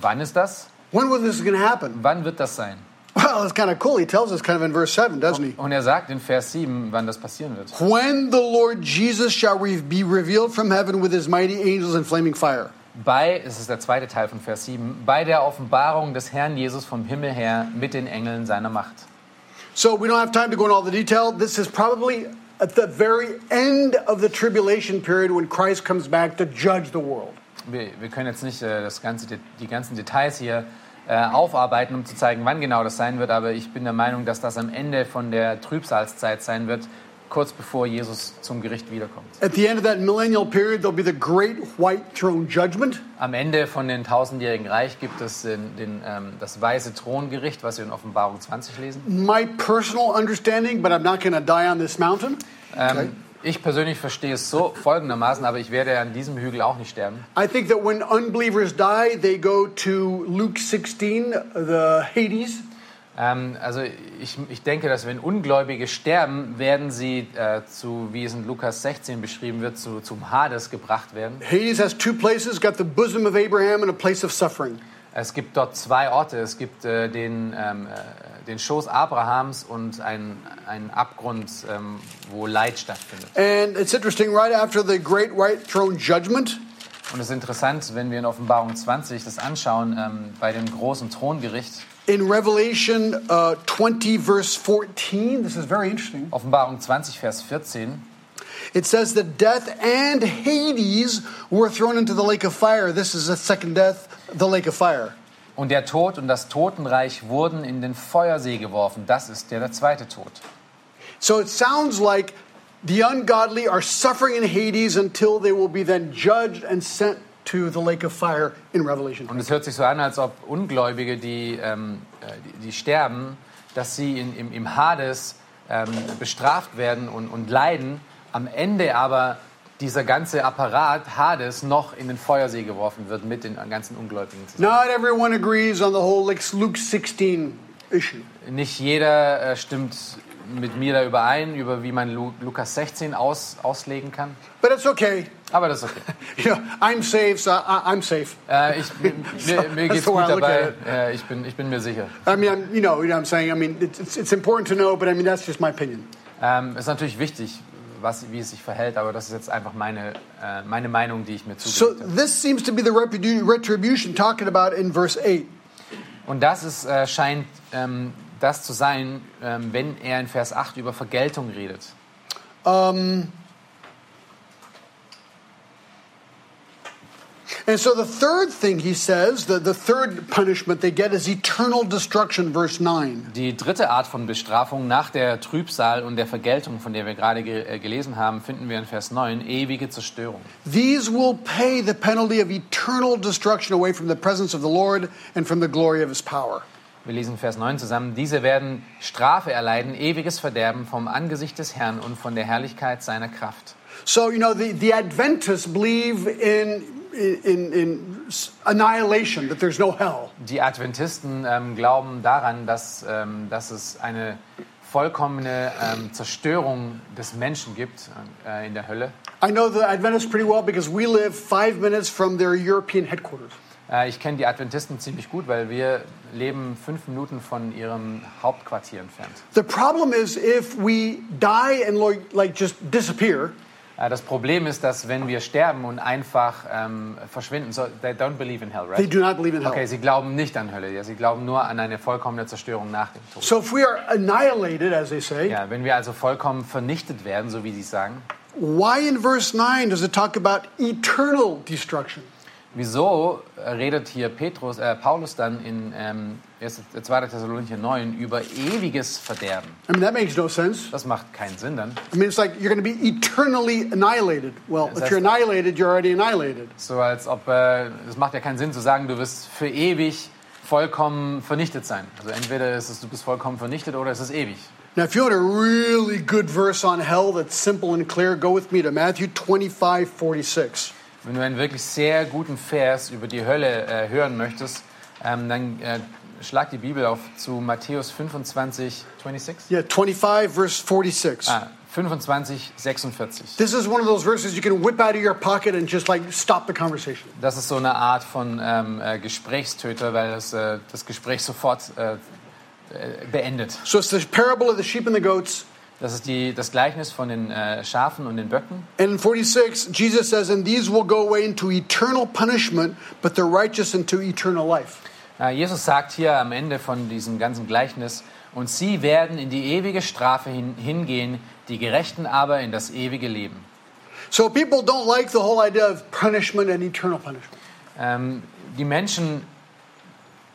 Wann ist das? When will this going to happen? Wann wird das sein? Well, it's kind of cool. He tells us kind of in verse 7, doesn't he? Und er sagt in Vers 7, wann das passieren wird. When the Lord Jesus shall be revealed from heaven with his mighty angels in flaming fire. Bei, es ist der zweite Teil von Vers 7, bei der Offenbarung des Herrn Jesus vom Himmel her mit den Engeln seiner Macht. So we don't have time to go into all the detail. This is probably at the very end of the tribulation period when Christ comes back to judge the world. Wir, wir können jetzt nicht äh, das ganze, die ganzen Details hier äh, aufarbeiten, um zu zeigen, wann genau das sein wird, aber ich bin der Meinung, dass das am Ende von der Trübsalzeit sein wird, kurz bevor Jesus zum Gericht wiederkommt. At the end of that millennial period, there'll be the great white throne judgment. Am Ende von den tausendjährigen Reich gibt es den, den, ähm, das weiße Throngericht, was wir in Offenbarung 20 lesen. My personal understanding, but I'm not going to die on this mountain. Ähm, ich persönlich verstehe es so folgendermaßen, aber ich werde an diesem Hügel auch nicht sterben. I think that when unbelievers die, they go to Luke 16, the Hades. Ähm, also ich, ich denke, dass wenn Ungläubige sterben, werden sie äh, zu, wie es in Lukas 16 beschrieben wird, zu, zum Hades gebracht werden. Hades has two places, got the bosom of Abraham and a place of suffering. Es gibt dort zwei Orte. Es gibt äh, den, ähm, äh, den Schoß Abrahams und einen, einen Abgrund, ähm, wo Leid stattfindet. And it's interesting, right after the great white throne judgment, Und es ist interessant, wenn wir in Offenbarung 20 das anschauen, ähm, bei dem großen Throngericht. In Revelation uh, 20, verse 14, this is very interesting. Offenbarung 20, Vers 14. It says that death and Hades were thrown into the lake of fire. This is the second death, the lake of fire. Und der Tod und das Totenreich wurden in den Feuersee geworfen. Das ist der, der zweite Tod. So it sounds like the ungodly are suffering in Hades until they will be then judged and sent to the lake of fire in Revelation. Und es hört sich so an, als ob Ungläubige, die, ähm, äh, die, die sterben, dass sie in, im, im Hades ähm, bestraft werden und, und leiden, am Ende aber dieser ganze Apparat Hades noch in den Feuersee geworfen wird mit den ganzen Ungläubigen zusammen. Not everyone agrees on the whole Luke 16 issue. Nicht jeder äh, stimmt mit mir da überein, über wie man Lu Lukas 16 aus, auslegen kann, But it's okay. aber das ist okay. Know, I'm safe, so I, I'm safe. Äh, ich, mir mir geht's gut dabei, äh, ich, bin, ich bin mir sicher. I mean, you know, you know what I'm saying? I mean, it's, it's, important to know, but I mean, that's just my opinion. Ähm, ist natürlich wichtig, was, wie es sich verhält, aber das ist jetzt einfach meine, äh, meine Meinung, die ich mir So zugelegt habe. this seems to be the retribu- retribution talking about in verse 8. Und das ist, äh, scheint ähm, das zu sein, ähm, wenn er in Vers 8 über Vergeltung redet. And so the third thing he says, the, the third punishment they get is eternal destruction, verse 9. Die dritte Art von Bestrafung nach der Trübsal und der Vergeltung, von der wir gerade ge äh, gelesen haben, finden wir in Vers 9, ewige Zerstörung. These will pay the penalty of eternal destruction away from the presence of the Lord and from the glory of his power. Wir lesen Vers 9 zusammen. Diese werden Strafe erleiden, ewiges Verderben vom Angesicht des Herrn und von der Herrlichkeit seiner Kraft. So, you know, the, the Adventists believe in, in, in annihilation, that there's no hell. Die Adventisten ähm, glauben daran, dass, ähm, dass es eine vollkommene ähm, Zerstörung des Menschen gibt äh, in der Hölle. I know the Adventists pretty well because we live five minutes from their European headquarters. Äh, ich kenne die Adventisten ziemlich gut, weil wir leben fünf Minuten von ihrem Hauptquartier entfernt. The problem is if we die and like, just disappear, Äh, Das Problem ist, dass wenn wir sterben und einfach ähm, verschwinden, so they don't believe in hell, They right? do not believe in hell. Okay, sie glauben nicht an Hölle, ja, sie glauben nur an eine vollkommene Zerstörung nach dem Tod. So if we are annihilated, as they say, Ja, wenn wir also vollkommen vernichtet werden, so wie sie sagen, why in verse 9 does it talk about eternal destruction? wieso redet hier Petrus, äh, Paulus dann in ähm, 1. 2. Thessalonicher 9 über ewiges Verderben? I mean, that makes no sense. Das macht keinen Sinn dann. I mean, it's like you're going to be eternally annihilated. Well, Yes, if you're annihilated, you're already annihilated. So als ob, äh, es macht ja keinen Sinn zu sagen, du wirst für ewig vollkommen vernichtet sein. Also entweder ist es, du bist vollkommen vernichtet oder es ist ewig. Now, if you want a really good verse on hell that's simple and clear, go with me to Matthew 25 46. Wenn du einen wirklich sehr guten Vers über die Hölle äh, hören möchtest, ähm, dann äh, schlag die Bibel auf zu Matthäus 25, 26? Yeah, 25, verse 46. Ah, 25, 46. This is one of those verses you can whip out of your pocket and just like stop the conversation. Das ist so eine Art von ähm, äh, Gesprächstöter, weil das äh, das Gespräch sofort äh, äh, beendet. So it's the parable of the sheep and the goats. Das ist die, das Gleichnis von den äh, Schafen und den Böcken. And in 46, Jesus says, And these will go away into eternal punishment, but the righteous into eternal life. Äh, Jesus sagt hier am Ende von diesem ganzen Gleichnis, und sie werden in die ewige Strafe hin, hingehen, die Gerechten aber in das ewige Leben. So people don't like the whole idea of punishment and eternal punishment. Ähm, die, Menschen,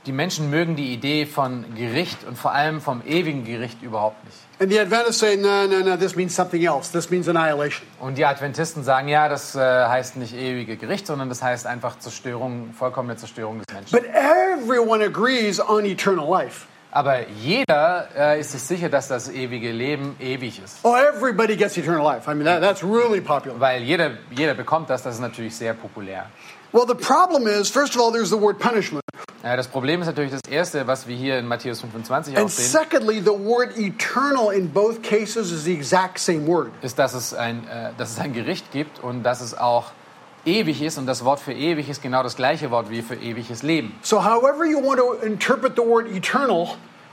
die Menschen mögen die Idee von Gericht und vor allem vom ewigen Gericht überhaupt nicht. And the Adventists say, no, no, no, this means something else. This means annihilation. Und die Adventisten sagen, ja, das äh, heißt nicht ewige Gericht, sondern das heißt einfach Zerstörung, vollkommene Zerstörung des Menschen. But everyone agrees on eternal life. Aber jeder äh, ist sich sicher, dass das ewige Leben ewig ist. Oh, everybody gets eternal life. I mean, that, that's really popular. Weil jeder, jeder bekommt das, das ist natürlich sehr populär. Well, the problem is, first of all, there's the word punishment. Äh, das Problem ist natürlich das Erste, was wir hier in Matthäus 25 auch And sehen, secondly, the word eternal in both cases is the exact same word. ist, dass es, ein, äh, dass es ein Gericht gibt und dass es auch ewig ist. Und das Wort für ewig ist genau das gleiche Wort wie für ewiges Leben. So, however you want to interpret the word eternal,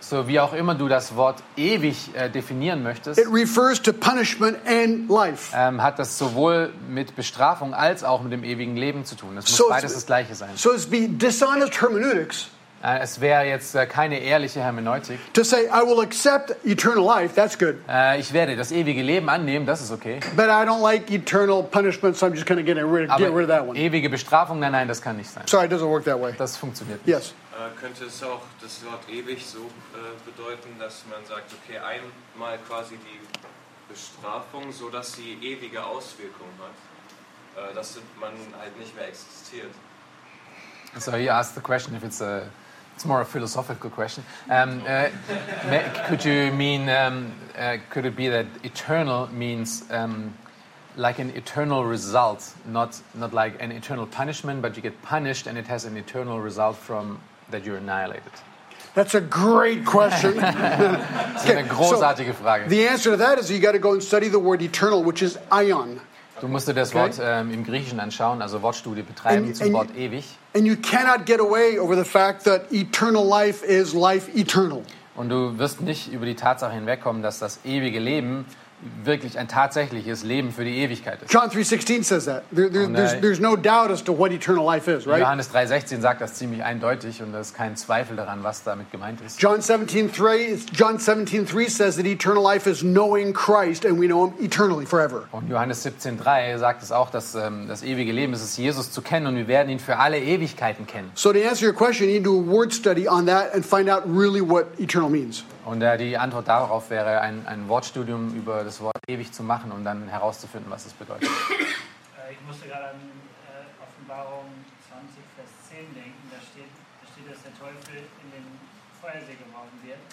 So wie auch immer du das Wort ewig äh, definieren möchtest, it refers to punishment and life. ähm, hat das sowohl mit Bestrafung als auch mit dem ewigen Leben zu tun. Es muss So- beides das gleiche sein. So, it's be dishonest hermeneutics Äh, es wäre jetzt äh, keine ehrliche Hermeneutik. to say, I will accept eternal life, that's good, Äh, ich werde das ewige Leben annehmen, das ist okay. but I don't like eternal punishment, so I'm just going to get rid, get rid of that one. ewige Bestrafung, nein, nein, das kann nicht sein. Sorry, it doesn't work that way. Das funktioniert nicht. Yes. Äh, könnte es auch das Wort ewig so äh, bedeuten, dass man sagt, okay, einmal quasi die Bestrafung, so dass sie ewige Auswirkungen hat, äh, dass man halt nicht mehr existiert. So he asked the question if it's a, it's more a philosophical question. Um, uh, could you mean, um, uh, could it be that eternal means um, like an eternal result, not not like an eternal punishment, but you get punished and it has an eternal result from that you're annihilated? That's a great question. Ist eine großartige Frage. the answer to that is you got to go and study the word eternal, which is ion. Du musst dir das Okay. Wort ähm, im Griechischen anschauen, also Wortstudie betreiben And- zum and- Wort ewig. And you cannot get away over the fact that eternal life is life eternal. Und du wirst nicht über die Tatsache hinwegkommen, dass das ewige Leben wirklich ein tatsächliches Leben für die Ewigkeit ist. John 3.16 says that. There, there, Und, there's, äh, there's no doubt as to what eternal life is, right? Johannes 3,16 sagt das ziemlich eindeutig und da ist kein Zweifel daran, was damit gemeint ist. John 17.3 John 17.3 says that eternal life is knowing Christ and we know him eternally, forever. Und Johannes 17,3 sagt es auch, dass ähm, das ewige Leben ist es, Jesus zu kennen und wir werden ihn für alle Ewigkeiten kennen. So to answer your question, you need to do a word study on that and find out really what eternal means. Und äh, die Antwort darauf wäre, ein, ein Wortstudium über das Wort ewig zu machen und dann herauszufinden, was es bedeutet. Äh, Ich musste gerade an äh, Offenbarung 20, Vers 10 denken. Da steht, da steht, dass der Teufel in den Feuersee geworfen wird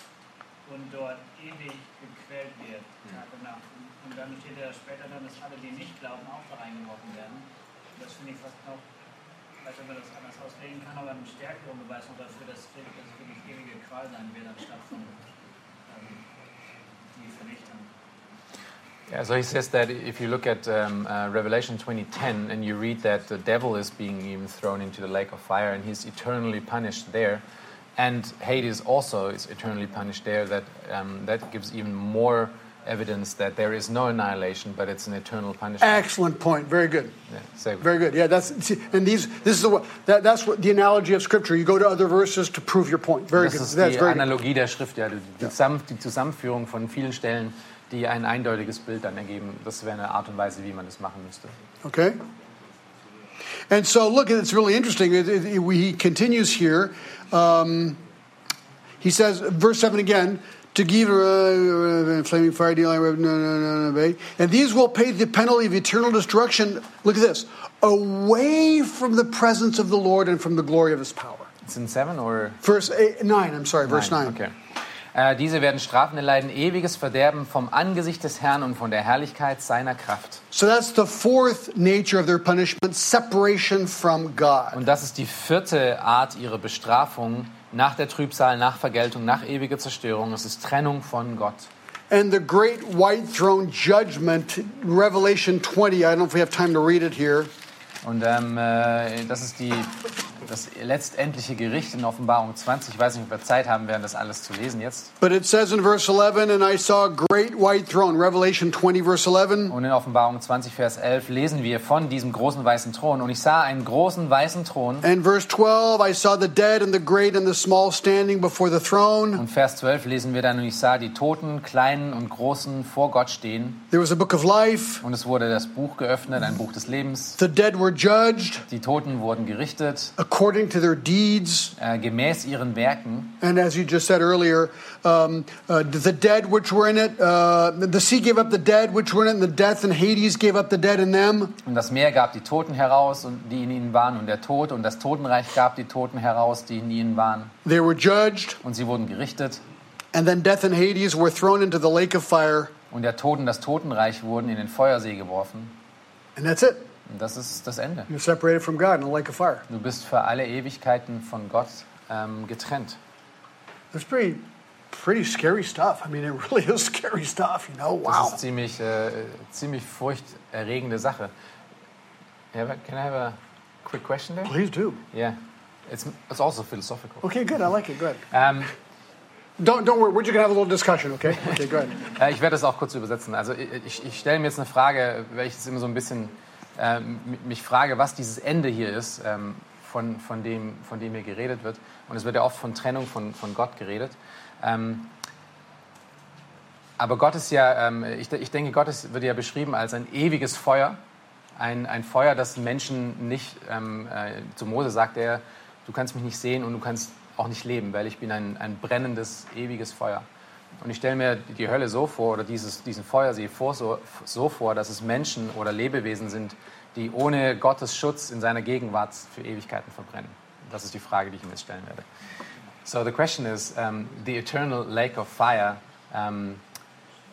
und dort ewig gequält wird, Tag und Nacht. Und, dann steht da später dann, dass alle, die nicht glauben, auch da reingeworfen werden. Und das finde ich fast noch, ich weiß nicht, ob man das anders auslegen kann, aber einen stärkeren Beweis noch dafür, dass, es wirklich ewige Qual sein wird, anstatt von. Yeah, so he says that if you look at um, uh, Revelation 20:10 and you read that the devil is being even thrown into the lake of fire and he's eternally punished there, and Hades also is eternally punished there, that um, that gives even more evidence that there is no annihilation, but it's an eternal punishment. Excellent point. Very good. Ja, sehr. Very good. Yeah, that's see, and these this is the that, that's what the analogy of Scripture. You go to other verses to prove your point. Very Das good. ist That's die very good. Der Schrift, ja, die, Zusammen, die Zusammenführung von vielen Stellen, die ein eindeutiges Bild dann ergeben. Das wäre eine Art und Weise, wie man das machen müsste. Okay. And so, look, it's really interesting. It- it- it- he continues here. Um, he says, verse 7 again, to give uh, flaming fire, dealing, no, no, no, no, and these will pay the penalty of eternal destruction. Look at this away from the presence of the Lord and from the glory of his power. Sind seven oder Verse eight, 9, I'm sorry, verse 9. Okay. Äh, diese werden Strafen erleiden, ewiges Verderben vom Angesicht des Herrn und von der Herrlichkeit seiner Kraft. So that's the fourth nature of their punishment separation from God. Und das ist die vierte Art ihrer Bestrafung nach der Trübsal, nach Vergeltung, nach ewiger Zerstörung. Es ist Trennung von Gott. And the great white throne judgment, Revelation 20, I don't know if we have time to read it here. Und ähm, äh, das ist die, das letztendliche Gericht in Offenbarung 20. Ich weiß nicht, ob wir Zeit haben werden, das alles zu lesen jetzt. But it says in verse 11, and I saw a great white throne, Revelation 20, verse 11. Und in Offenbarung 20, Vers 11 lesen wir von diesem großen weißen Thron. Und ich sah einen großen weißen Thron. And verse 12, I saw the dead and the great and the small standing before the throne. Und Vers 12 lesen wir dann, und ich sah die Toten, Kleinen und Großen vor Gott stehen. There was a book of life. Und es wurde das Buch geöffnet, ein Buch des Lebens. The dead were judged Die Toten wurden gerichtet, according to their deeds. äh, gemäß ihren Werken. And as you just said earlier, um, uh, the dead which were in it, uh, the sea gave up the dead which were in it, and the death and Hades gave up the dead in them. Und das Meer gab die Toten heraus, und die in ihnen waren. Und der Tod und das Totenreich gab die Toten heraus, die in ihnen waren. They were judged, Und sie wurden gerichtet. and then death and Hades were thrown into the lake of fire. Und der Tod und das Totenreich wurden in den Feuersee geworfen. And that's it. Und das ist das Ende. You're separated from God in a lake of fire. Du bist für alle Ewigkeiten von Gott ähm, getrennt. That's pretty, pretty scary stuff. I mean, it really is scary stuff, you know? Das Wow. ist ziemlich, äh, ziemlich furchterregende Sache. Yeah, but can I have a quick question there? Please do. Yeah, it's, it's also philosophical. Okay, good. I like it. Good. Ähm, Don't, don't worry. We're just going to have a little discussion, okay? Okay, go ahead. Äh, Ich werde das auch kurz übersetzen. Also ich, ich stelle mir jetzt eine Frage, weil ich es immer so ein bisschen ähm, mich frage, was dieses Ende hier ist, ähm, von, von, dem, von dem hier geredet wird. Und es wird ja oft von Trennung von, von Gott geredet. Ähm, aber Gott ist ja, ähm, ich, ich denke, Gott ist, wird ja beschrieben als ein ewiges Feuer. Ein, ein Feuer, das Menschen nicht, ähm, äh, zu Mose sagt er, du kannst mich nicht sehen und du kannst auch nicht leben, weil ich bin ein, ein brennendes, ewiges Feuer. Und ich stelle mir die Hölle so vor, oder dieses, diesen Feuersee vor, so, so vor, dass es Menschen oder Lebewesen sind, die ohne Gottes Schutz in seiner Gegenwart für Ewigkeiten verbrennen. Das ist die Frage, die ich mir jetzt stellen werde. So the question is, um, the eternal lake of fire, um,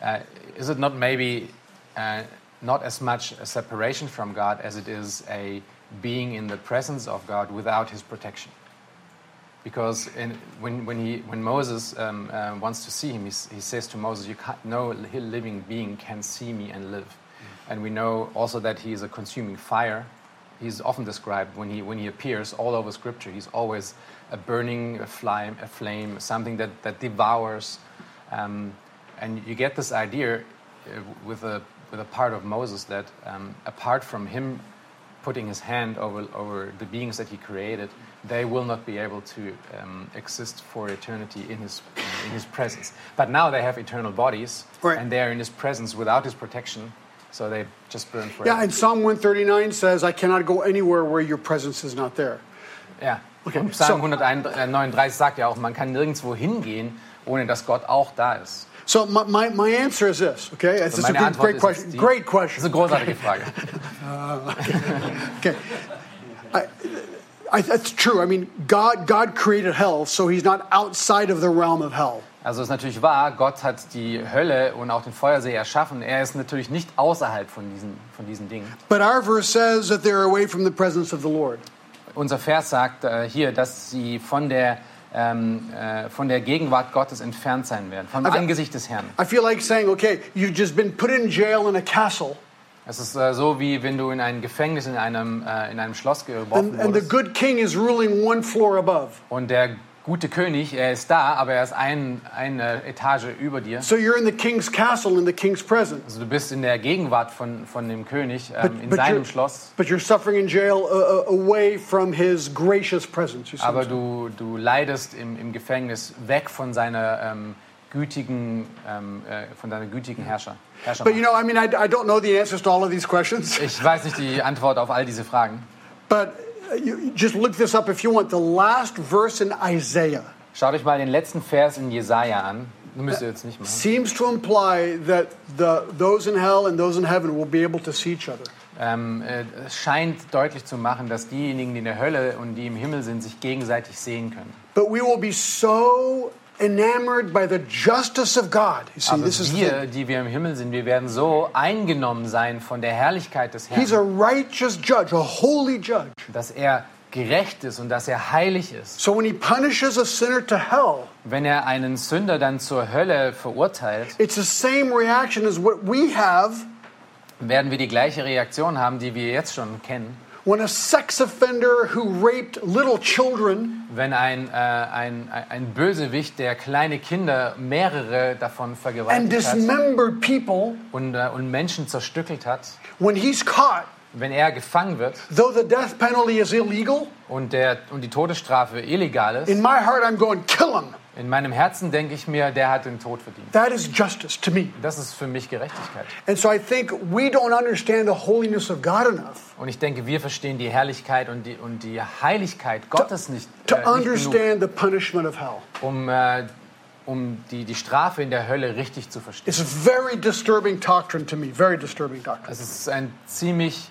uh, is it not maybe uh, not as much a separation from God as it is a being in the presence of God without his protection? Because in, when, when, he, when Moses um, uh, wants to see him, he, he says to Moses, you can't, No living being can see me and live. And we know also that he is a consuming fire. He's often described when he, when he appears all over Scripture, he's always a burning a flame, a flame something that, that devours. Um, and you get this idea uh, with, a, with a part of Moses that um, apart from him putting his hand over, over the beings that he created, they will not be able to um, exist for eternity in his, in his presence. But now they have eternal bodies, Right. and they are in his presence without his protection, so they just burn forever. Yeah, and Psalm 139 says, I cannot go anywhere where your presence is not there. Yeah. Okay, Und Psalm so- 139 sagt ja auch, man kann nirgendwo hingehen, ohne dass Gott auch da ist. So my, my, my answer is this, okay? It's, So it's a meine great, question. die- Great Das ist question. eine großartige Frage. Okay. I, I, that's true. I mean, God, God created hell, so he's not outside of the realm of hell. Also ist natürlich wahr, Gott hat die Hölle und auch den Feuersee erschaffen. Er ist natürlich nicht außerhalb von diesen, von diesen Dingen. But our verse says that they're away from the presence of the Lord. Unser Vers sagt äh, hier, dass sie von der, ähm, äh, von der Gegenwart Gottes entfernt sein werden, vom Aber- Angesicht des Herrn. I feel like saying, okay, you've just been put in jail in a castle, Es ist äh, so, wie wenn du in ein Gefängnis, in einem, äh, in einem Schloss geworfen and, and the wurdest good king is ruling one floor above. und der gute König, er ist da, aber er ist ein, eine Etage über dir. So you're in the king's castle in the king's presence. Also du bist in der Gegenwart von, von dem König, ähm, But, in but, seinem you're, Schloss. but you're suffering in jail uh, uh, away from his gracious presence. You see Aber du, du leidest im, im Gefängnis weg von seiner ähm, gütigen, ähm, äh, von deiner gütigen Herrscher. Herrscher But you know, I mean, I, I don't know the answers to all of these questions. ich weiß nicht die Antwort auf all diese Fragen. But uh, you, just look this up if you want. The last verse in Isaiah Schaut euch mal den letzten Vers in Jesaja an. Müsst ihr jetzt nicht machen. seems to imply that the, those in hell and those in heaven will be able to see each other. Ähm, äh, es scheint deutlich zu machen, dass diejenigen, die in der Hölle und die im Himmel sind, sich gegenseitig sehen können. But we will be so enamored by the justice of God. You see, Aber this is wir, die wir im Himmel sind, wir werden so eingenommen sein von der Herrlichkeit des He's Herrn, a righteous judge, a holy judge. dass er gerecht ist und dass er heilig ist. So when he punishes a sinner to hell, Wenn er einen Sünder dann zur Hölle verurteilt, it's the same reaction as what we have werden wir die gleiche Reaktion haben, die wir jetzt schon kennen. When a sex offender who raped little children Wenn ein, äh, ein, ein Bösewicht, der kleine Kinder, mehrere davon and vergewaltigt hat dismembered people, und, äh, und Menschen zerstückelt hat, when he's caught, wenn er gefangen wird though the death penalty is illegal, und, der, und die Todesstrafe illegal ist, in my heart I'm going, kill him. In meinem Herzen denke ich mir, der hat den Tod verdient. That is justice to me. Das ist für mich Gerechtigkeit. And so I think we don't understand the holiness of God enough Und ich denke, wir verstehen die Herrlichkeit und die, und die Heiligkeit Gottes nicht, to äh, nicht genug, understand the punishment of hell. um, äh, um die, die Strafe in der Hölle richtig zu verstehen. It's very disturbing doctrine to me, very disturbing doctrine. Es ist eine ziemlich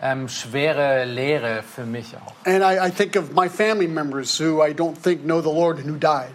ähm, schwere Lehre für mich auch. And I, I think of my family members who I don't think know the Lord and who died.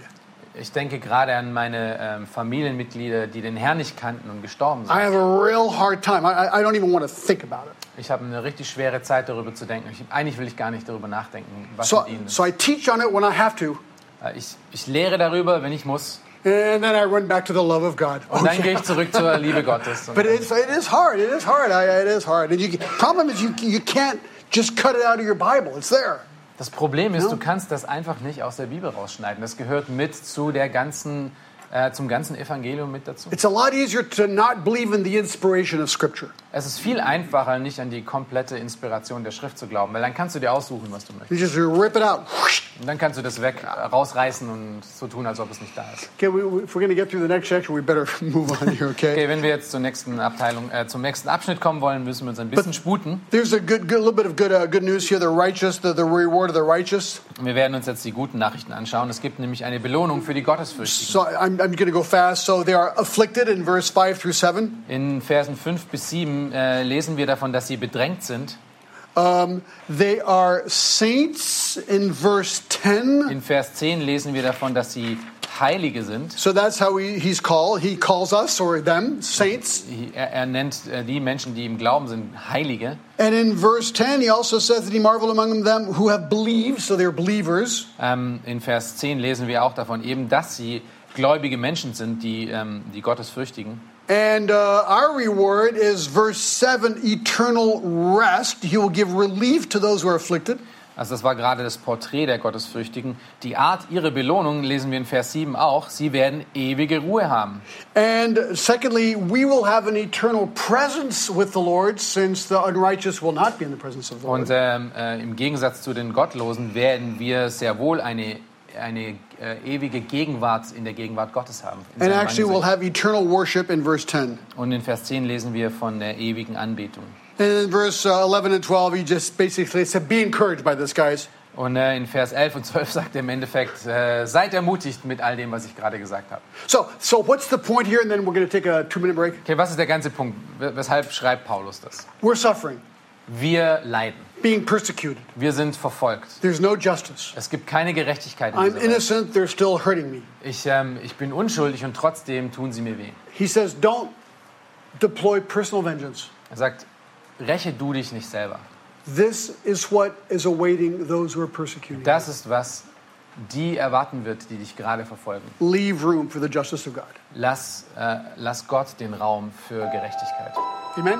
Ich denke gerade an meine ähm, Familienmitglieder, die den Herrn nicht kannten und gestorben I sind. have a real hard time. I, I I don't even want to think about it. Ich habe eine richtig schwere Zeit darüber zu denken. Ich, eigentlich will ich gar nicht darüber nachdenken, was So, mit ihnen ist. so I teach on it when I have to, Äh, Ich, ich lehre darüber, wenn ich muss. and then I run back to the love of God. Und dann gehe ich zurück zur Liebe Gottes. But it's, it is hard. It is hard. I, it is hard. And you, problem is you, you can't just cut it out of your Bible. It's there. Das Problem ist, Ja. du kannst das einfach nicht aus der Bibel rausschneiden. Das gehört mit zu der ganzen, äh, zum ganzen Evangelium mit dazu. It's a lot easier to not believe in the inspiration of Scripture. Es ist viel einfacher, nicht an die komplette Inspiration der Schrift zu glauben, weil dann kannst du dir aussuchen, was du möchtest. You just rip it out. Und dann kannst du das weg äh, rausreißen und so tun, als ob es nicht da ist. Okay, we, if we're going to get through the next section, we better move on here, okay? Okay, wenn wir jetzt zur nächsten Abteilung, äh, zum nächsten Abschnitt kommen wollen, müssen wir uns ein bisschen sputen. There's a good, good little bit of good, uh, good news here. The righteous, the, the reward of the righteous. Wir werden uns jetzt die guten Nachrichten anschauen. Es gibt nämlich eine Belohnung für die Gottesfürchtigen. So I'm, I'm going to go fast. So they are afflicted in verse 5 through 7. In Versen 5 bis 7 äh, lesen wir davon, dass sie bedrängt sind. Um, they are saints in verse 10. In Vers 10 lesen wir davon, dass sie Heilige sind. So that's how he, he's called. He calls us or them saints. Er, er nennt äh, die Menschen, die im Glauben sind, Heilige. And in verse 10, he also says that he marveled among them who have believed. So they're believers. Ähm, in Vers 10 lesen wir auch davon, eben, dass sie gläubige Menschen sind, die, ähm, die Gottes fürchtigen. And uh, our reward is verse 7 eternal rest. He will give relief to those who are afflicted. Also das war gerade das Porträt der Gottesfürchtigen. Die Art ihrer Belohnung lesen wir in Vers 7 auch. Sie werden ewige Ruhe haben. And secondly, we will have an eternal presence with the Lord since the unrighteous will not be in the presence of the Lord. Und ähm, äh, im Gegensatz zu den Gottlosen werden wir sehr wohl eine, eine äh, ewige Gegenwart in der Gegenwart Gottes haben. And actually, we'll have eternal worship in verse 10. Und in Vers 10 lesen wir von der ewigen Anbetung. And in verse uh, 11 and 12, he just basically said, Be encouraged by this, guys. Und äh, in Vers 11 und 12 sagt er im Endeffekt, äh, seid ermutigt mit all dem, was ich gerade gesagt habe. So, so what's the point here? And then we're going to take a two minute break. Okay, was ist der ganze Punkt? Weshalb schreibt Paulus das? We're suffering, Wir leiden. Being persecuted. Wir sind verfolgt. There's no justice. Es gibt keine Gerechtigkeit in I'm dieser Welt. innocent, they're still hurting me. Ich, ähm, ich bin unschuldig und trotzdem tun sie mir weh. He says, Don't deploy personal vengeance. Er sagt, räche du dich nicht selber. This is what is awaiting those who are persecuting. you. Das ist, was die erwarten wird, die dich gerade verfolgen. Leave room for the justice of God. Lass, äh, lass Gott den Raum für Gerechtigkeit. Amen?